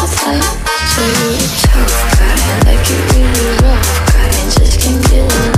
like to talk, got it like you really rough, got it just can't get enough.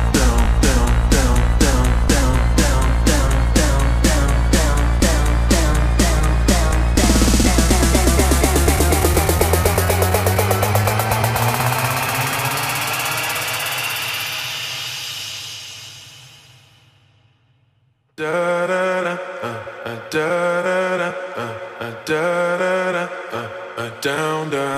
down, down.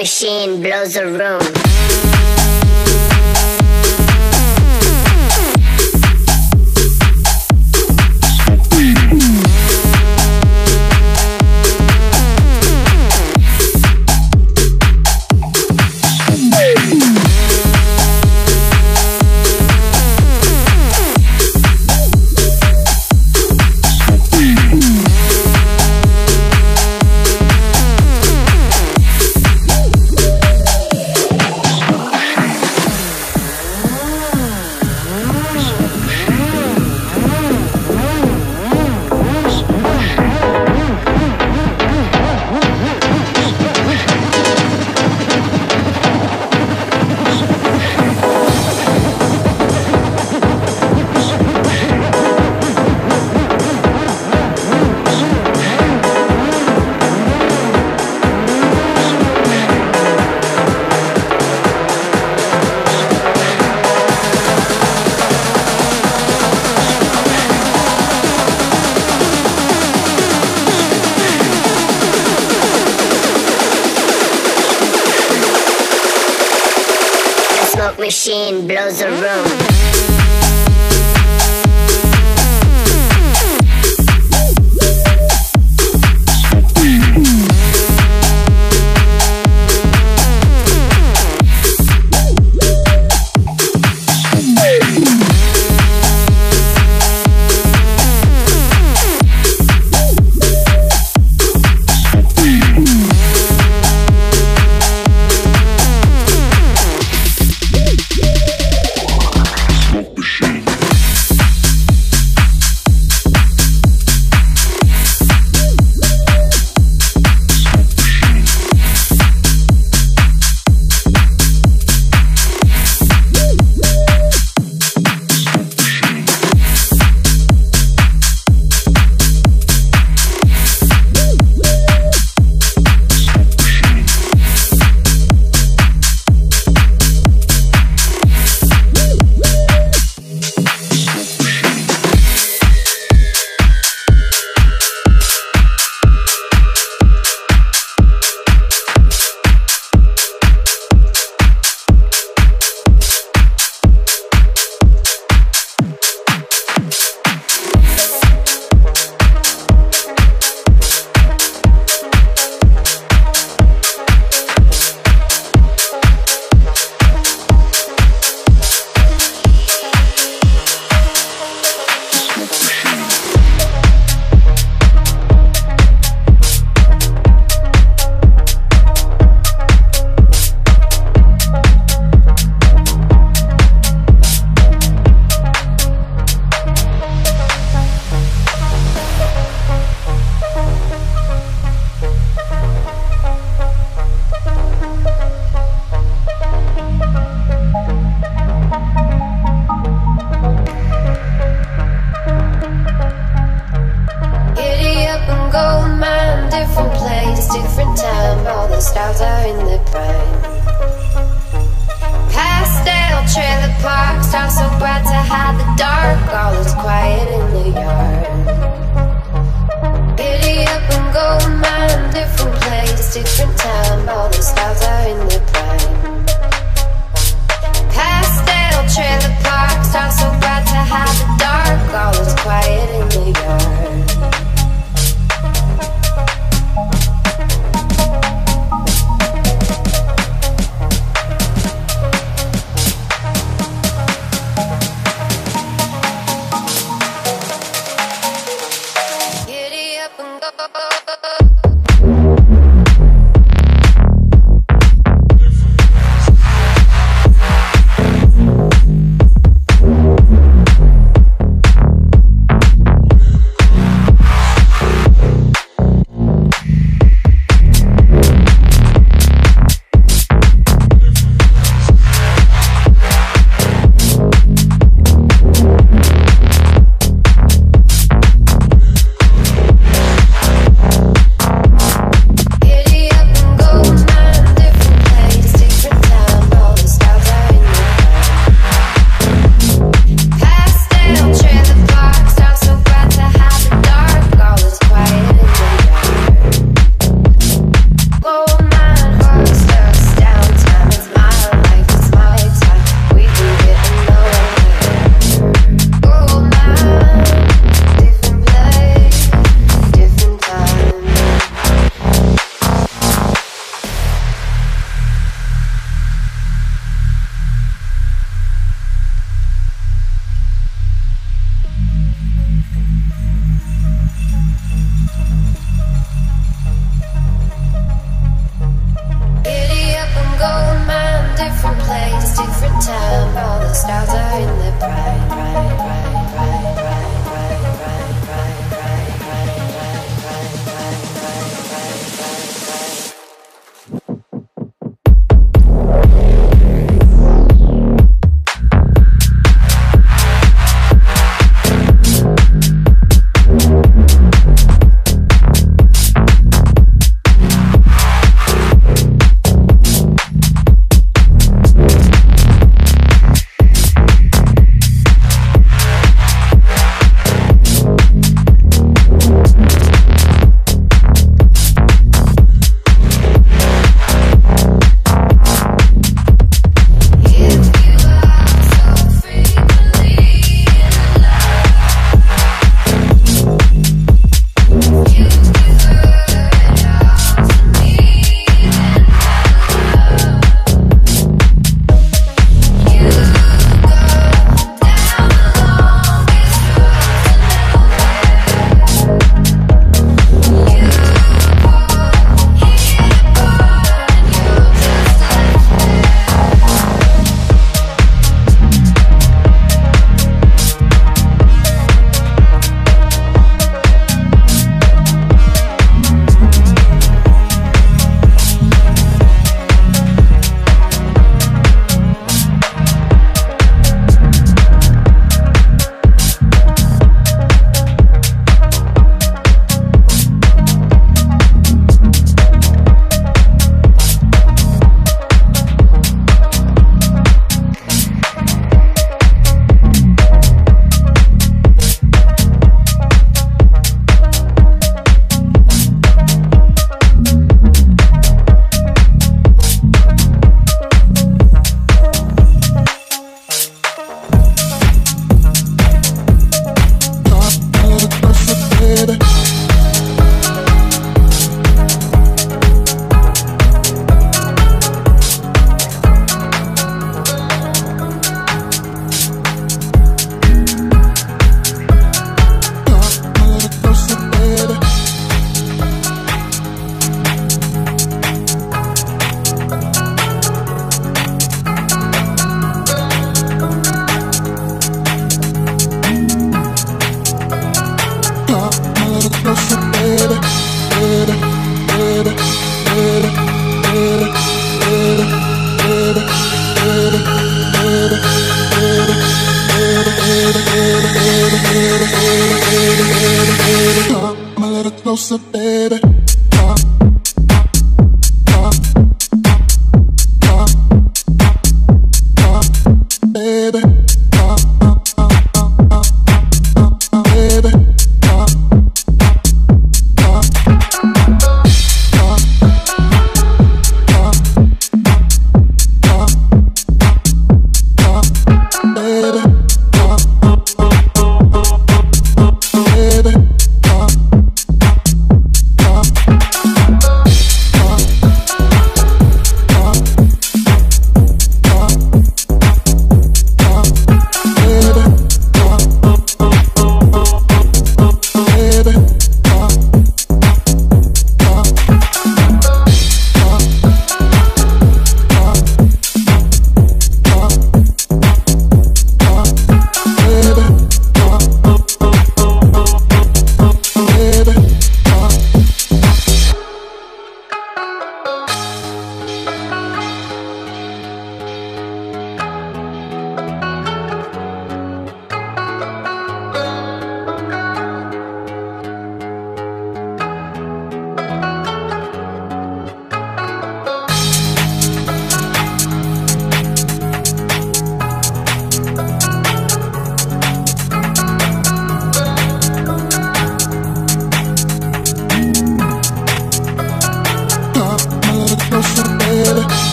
Machine blows a room.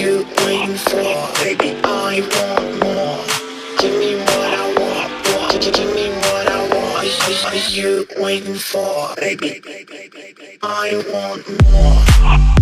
you bring for Baby, I want more. Give me what I want, want Give me what I want. What are you waiting for? Baby, I want more.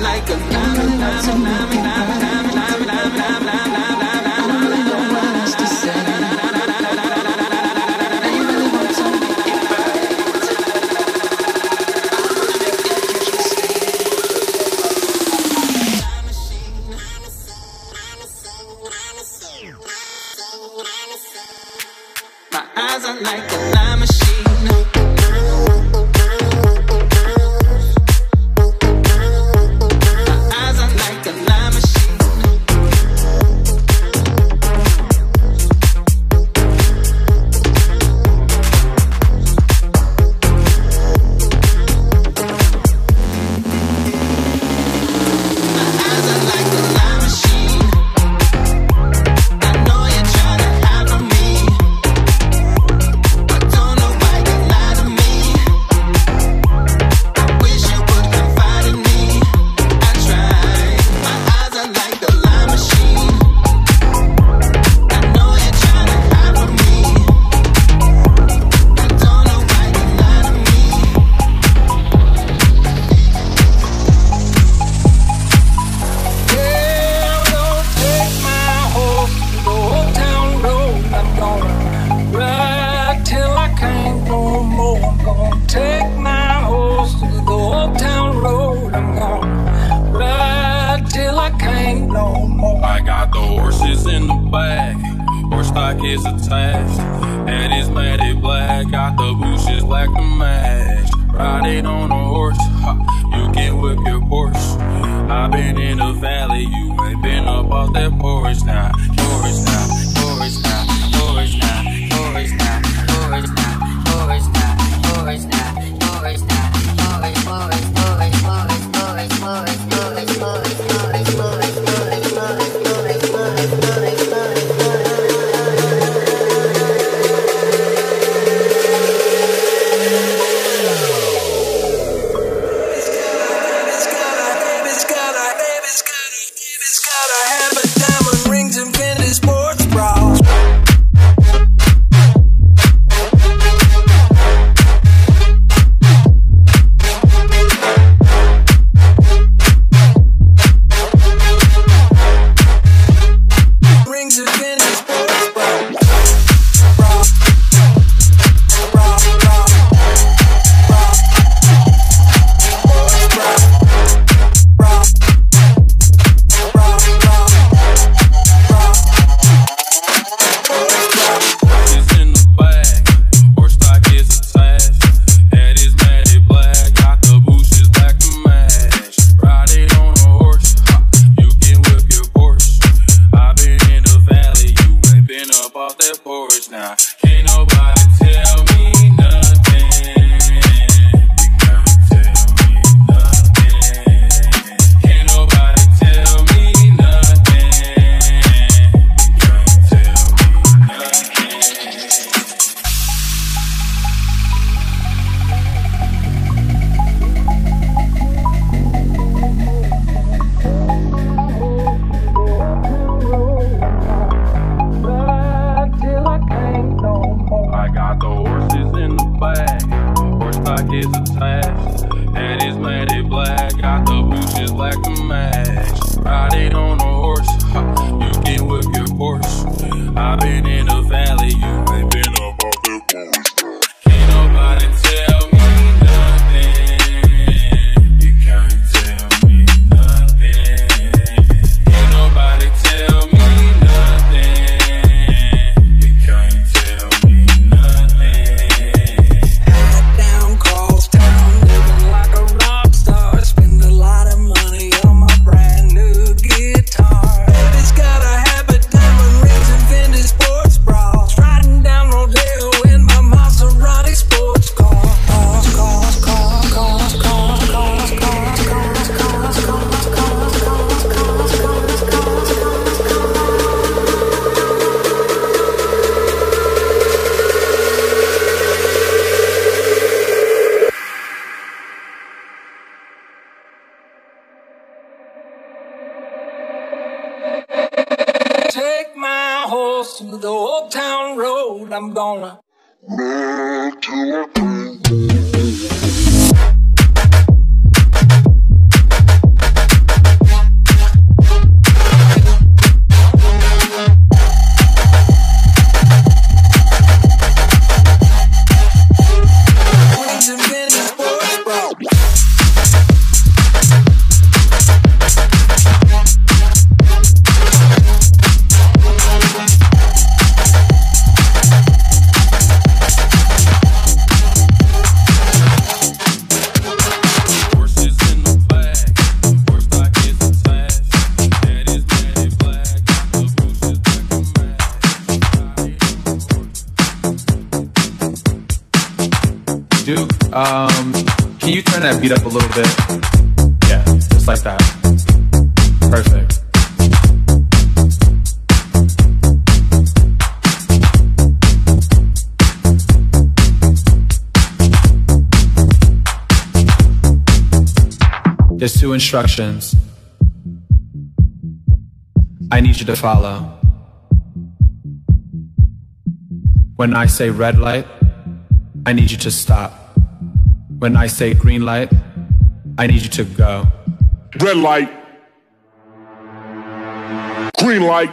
Got a habit, diamond rings, infinity sports. Horse to the old town road. I'm gonna. Rings up a little bit? Yeah, just like that. Perfect. There's two instructions I need you to follow. When I say red light, I need you to stop. When I say green light, I need you to go. Red light. Green light.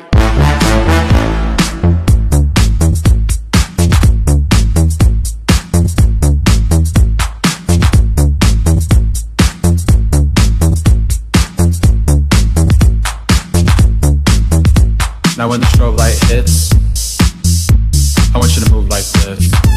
Now when the strobe light hits, I want you to move like this.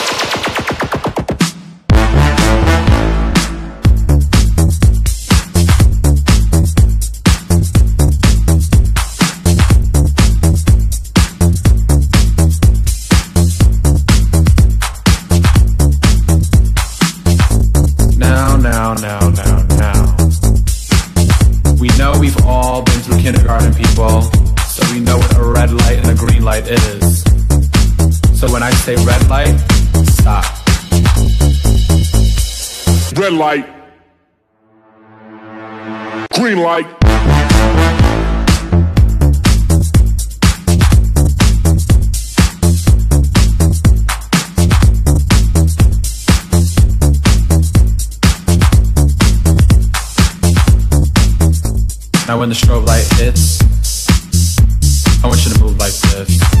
Say red light, stop. Red light. Green light. Now when the strobe light hits, I want you to move like this.